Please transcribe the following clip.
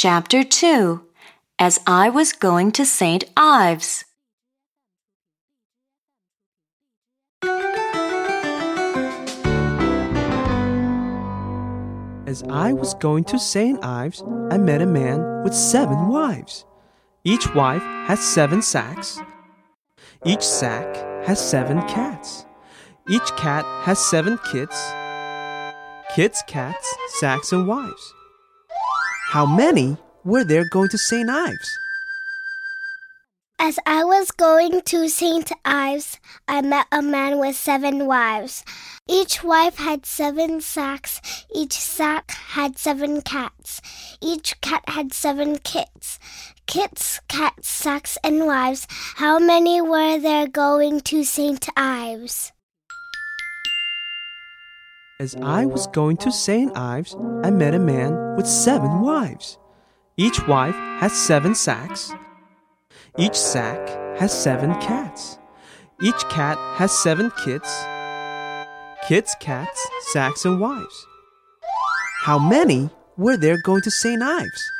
Chapter 2 As I Was Going to St. Ives. As I was going to St. Ives, I met a man with seven wives. Each wife has seven sacks. Each sack has seven cats. Each cat has seven kits. Kits, cats, sacks, and wives. How many were there going to St. Ives? As I was going to St. Ives, I met a man with seven wives. Each wife had seven sacks. Each sack had seven cats. Each cat had seven kits. Kits, cats, sacks, and wives. How many were there going to St. Ives? As I was going to St. Ives, I met a man with seven wives. Each wife has seven sacks. Each sack has seven cats. Each cat has seven kits. Kits, cats, sacks, and wives. How many were there going to St. Ives?